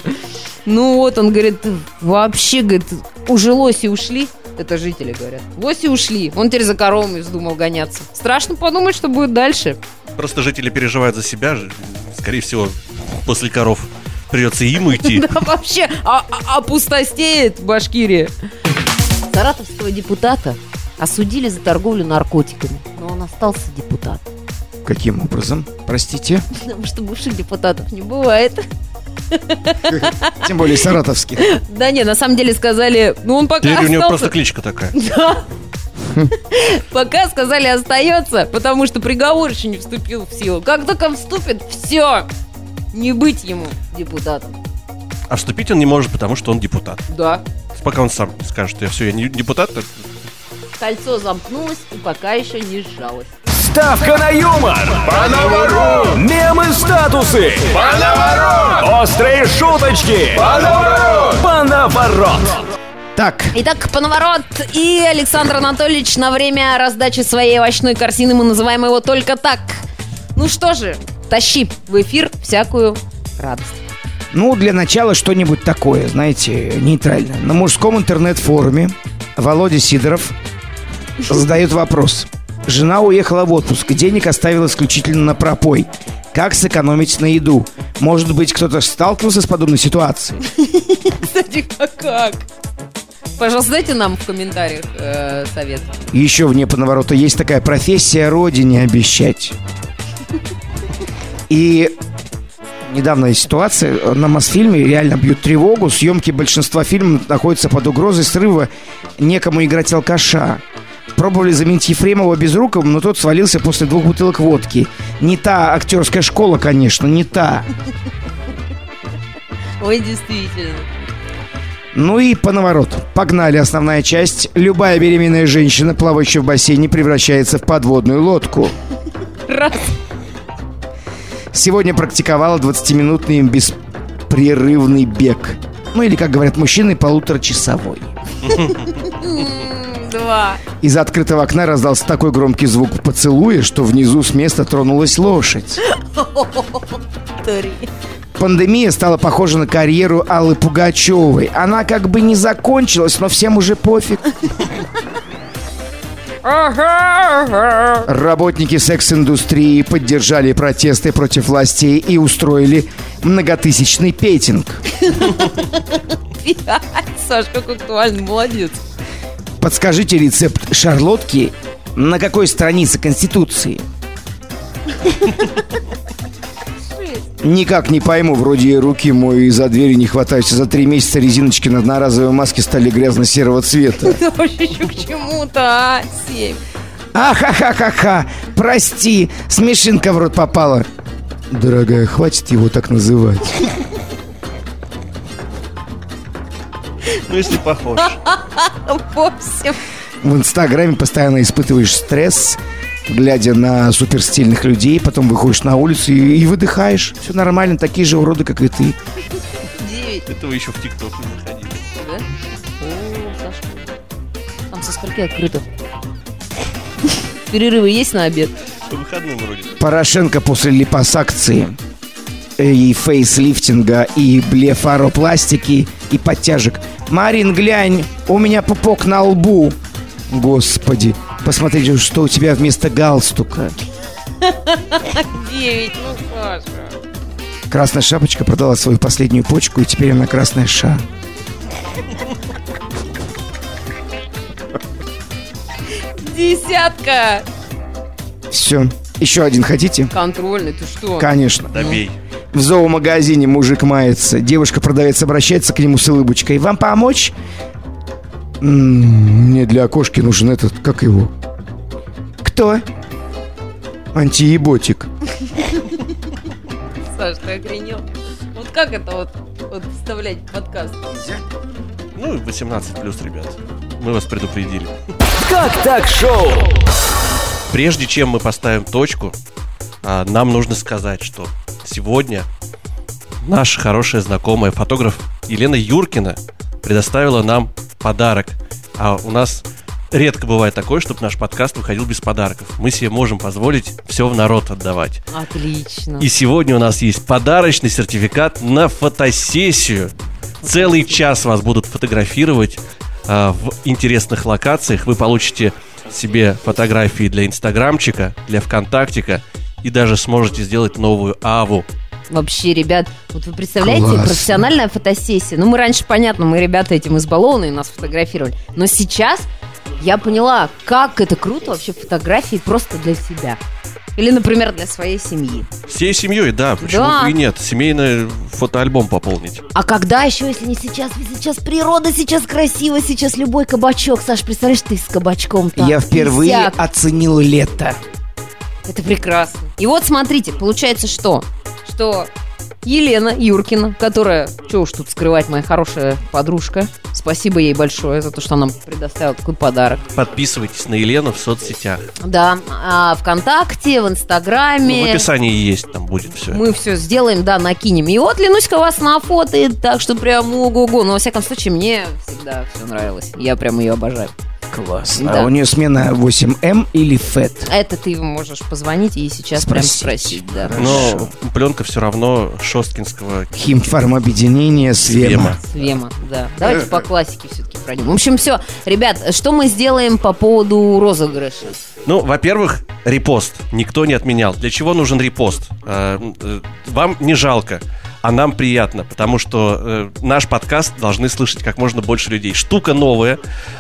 Ну вот, он говорит, вообще, говорит, уже лоси ушли. Это жители говорят. Лоси ушли. Он теперь за коровами вздумал гоняться. Страшно подумать, что будет дальше. Просто жители переживают за себя. Скорее всего, после коров придется им уйти. [LAUGHS] Да вообще, а, а- опустостеет Башкирия. Саратовского депутата осудили за торговлю наркотиками, но он остался депутатом. Каким образом? Простите. [LAUGHS] Потому что бывших депутатов не бывает. [LAUGHS] Тем более саратовских. Да не, на самом деле сказали, ну он пока Теперь у него просто кличка такая. [LAUGHS] Да. [LAUGHS] Пока сказали остается, потому что приговор еще не вступил в силу. Как только вступит, все. Не быть ему депутатом. А вступить он не может, потому что он депутат. Да. Пока он сам скажет, что я все, я не депутат, так Кольцо замкнулось и пока еще не сжалось. Ставка на юмор! Мемы статусы! Острые шуточки! Панаворот! Так, Итак, панаворот и Александр Анатольевич на время раздачи своей овощной корзины, мы называем его только так. Ну что же, тащи в эфир всякую радость. ну, для начала что-нибудь такое, знаете, нейтральное. На мужском интернет-форуме Володя Сидоров задает вопрос. Жена уехала в отпуск, денег оставила исключительно на пропой. Как сэкономить на еду? Может быть, кто-то сталкивался с подобной ситуацией? [LAUGHS] Кстати, а как? Пожалуйста, дайте нам в комментариях э, совет. Еще вне понаворота есть такая профессия родине обещать. И недавняя ситуация на Мосфильме реально бьют тревогу. Съемки большинства фильмов находятся под угрозой срыва некому играть алкаша. Пробовали заменить Ефремова Безруковым, но тот свалился после двух бутылок водки. Не та актерская школа, конечно, не та. Ой, действительно. Ну и по наворот. Погнали основная часть. Любая беременная женщина, плавающая в бассейне, превращается в подводную лодку. Раз. Сегодня практиковала 20-минутный беспрерывный бег. Ну или, как говорят мужчины, полуторачасовой. [LAUGHS] Два. Из открытого окна раздался такой громкий звук поцелуя, что внизу с места тронулась лошадь. [LAUGHS] Три. Пандемия стала похожа на карьеру Аллы Пугачевой. Она как бы не закончилась, но всем уже пофиг. Работники секс-индустрии поддержали протесты против властей и устроили многотысячный петинг. [LAUGHS] Пять. Саш, какой актуальный, молодец. Подскажите рецепт шарлотки на какой странице Конституции? Никак не пойму, вроде и руки мои за дверью не хватаются. За три месяца резиночки на одноразовой маске стали грязно-серого цвета. [LAUGHS] Это вообще к чему-то, а? Семь. Ахахахаха, прости, смешинка в рот попала. Дорогая, хватит его так называть. Ну, если похож. [LAUGHS] Восемь. В Инстаграме постоянно испытываешь стресс, глядя на суперстильных людей, потом выходишь на улицу и, и выдыхаешь. Все нормально, такие же уроды, как и ты. Девять. Это вы еще в ТикТок не заходили. Да? О, Сашка. Там со скольки открыто? Перерывы есть на обед? По выходным вроде. Порошенко после липосакции и фейслифтинга, и блефаропластики, и подтяжек. Марин, глянь, у меня пупок на лбу. Господи, посмотрите, что у тебя вместо галстука. Девять, ну, Саша. Красная шапочка продала свою последнюю почку, и теперь она красная ша. Десятка. Все. Еще один хотите? Контрольный, ты что? Конечно. Добей. В зоомагазине мужик мается. Девушка-продавец обращается к нему с улыбочкой. Вам помочь? «М, Мне для окошки нужен этот, как его? Кто? Антиеботик. Саш, ты охренел? Вот как это вот, вот вставлять в подкаст? Ну, 18 плюс, ребят. Мы вас предупредили. Как так шоу? Прежде чем мы поставим точку, а, нам нужно сказать, что сегодня наша хорошая знакомая фотограф Елена Юркина предоставила нам подарок. А у нас редко бывает такое, чтобы наш подкаст выходил без подарков. Мы себе можем позволить все в народ отдавать. Отлично. И сегодня у нас есть подарочный сертификат на фотосессию. Целый час вас будут фотографировать а, в интересных локациях. Вы получите себе фотографии для инстаграмчика, для вконтактика и даже сможете сделать новую аву. Вообще, ребят, вот вы представляете, Классно. профессиональная фотосессия. Ну, мы раньше, понятно, мы ребята этим избалованы и нас фотографировали. Но сейчас я поняла, как это круто вообще фотографии просто для себя. Или, например, для своей семьи. Всей семьей, да, почему Да. бы и нет. Семейный фотоальбом пополнить. А когда еще, если не сейчас? Ведь сейчас природа, сейчас красиво, сейчас любой кабачок. Саш, представляешь, ты с кабачком там. Я впервые Сяк. оценил лето. Это прекрасно. И вот смотрите, получается что? Что Елена Юркина, которая, что уж тут скрывать, моя хорошая подружка. Спасибо ей большое за то, что она нам предоставила такой подарок. Подписывайтесь на Елену в соцсетях. Да, а ВКонтакте, в Ну, Инстаграме. в описании есть, там будет все. Мы все сделаем, да, накинем. И вот Ленуська вас нафотает, так что прям ого-го. Но, во всяком случае, мне всегда все нравилось. Я прям ее обожаю. Классно. Да. А у нее смена 8М или FET? Это ты можешь позвонить и сейчас Спросить. прям спросить, да. Но пленка все равно шосткинского Химфармобъединение Свема. Свема, да. Давайте по классике все-таки пройдем. В общем, все. Ребят, что мы сделаем по поводу розыгрыша? Ну, во-первых, репост никто не отменял. Для чего нужен репост? Э, э, Вам не жалко, а нам приятно, потому что э, наш подкаст должны слышать как можно больше людей. Штука новая.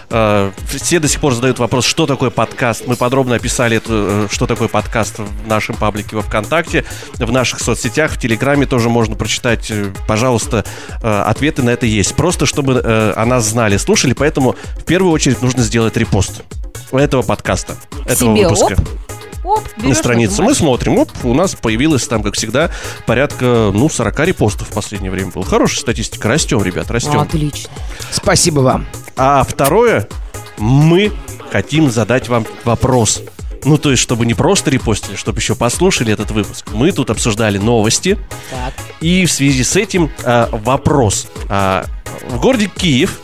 Э, Все до сих пор задают вопрос, что такое подкаст. Мы подробно описали, это, э, что такое подкаст в нашем паблике во ВКонтакте, в наших соцсетях, в Телеграме тоже можно прочитать. Э, Пожалуйста, э, ответы на это есть. Просто чтобы э, о нас знали, слушали, поэтому в первую очередь нужно сделать репост этого подкаста, этого Себе, выпуска Оп, на берешь, странице. Мы смотрим, оп, у нас появилось там, как всегда, порядка, ну, 40 репостов в последнее время было. Хорошая статистика. Растем, ребят, растем. Отлично. Спасибо вам. А второе, мы хотим задать вам вопрос. Ну, то есть, чтобы не просто репостили, чтобы еще послушали этот выпуск. Мы тут обсуждали новости, Так. и в связи с этим а, вопрос. А, в городе Киев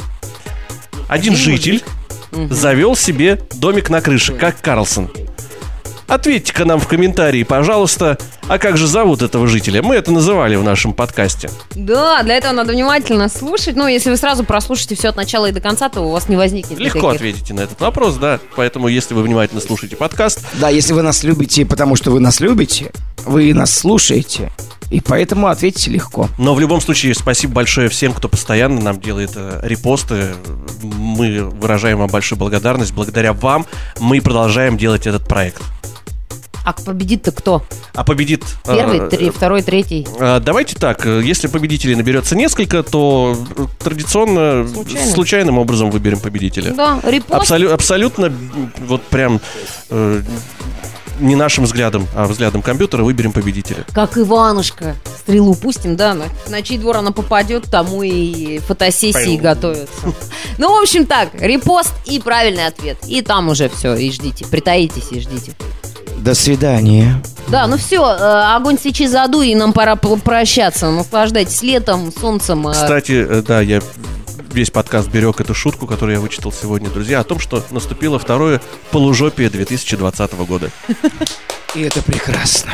один Один житель завел себе домик на крыше, как Карлсон. Ответьте-ка нам в комментарии, пожалуйста, а как же зовут этого жителя? Мы это называли в нашем подкасте. Да, для этого надо внимательно слушать. Ну, если вы сразу прослушаете все от начала и до конца, то у вас не возникнет Легко никаких- ответите на этот вопрос, да. Поэтому, если вы внимательно слушаете подкаст, Да, если вы нас любите, потому что вы нас любите, вы нас слушаете, и поэтому ответите легко. Но в любом случае, спасибо большое всем, кто постоянно нам делает э, репосты. Мы выражаем вам большую благодарность. Благодаря вам мы продолжаем делать этот проект. А победит-то кто? А победит... э, Первый, три, второй, третий. э, Давайте так, э, если победителей наберется несколько, то э, традиционно Случайно. случайным образом выберем победителя. Да, репост. Абсолю- абсолютно, вот прям э, не нашим взглядом, а взглядом компьютера выберем победителя. Как Иванушка. Стрелу пустим, да, на, на чей двор она попадет, тому и фотосессии Пойм. готовятся. [LAUGHS] Ну, в общем так, репост и правильный ответ. И там уже все, и ждите. Притаитесь и ждите. До свидания. Да, ну все, огонь свечи заду, и нам пора прощаться. Наслаждайтесь летом, солнцем. э, Кстати, э, да, я весь подкаст берег эту шутку, которую я вычитал сегодня, друзья, о том, что наступило второе полужопие 2020 года. И это прекрасно.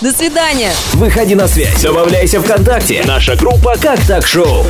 До свидания. Выходи на связь, добавляйся ВКонтакте. Наша группа «Как так шоу».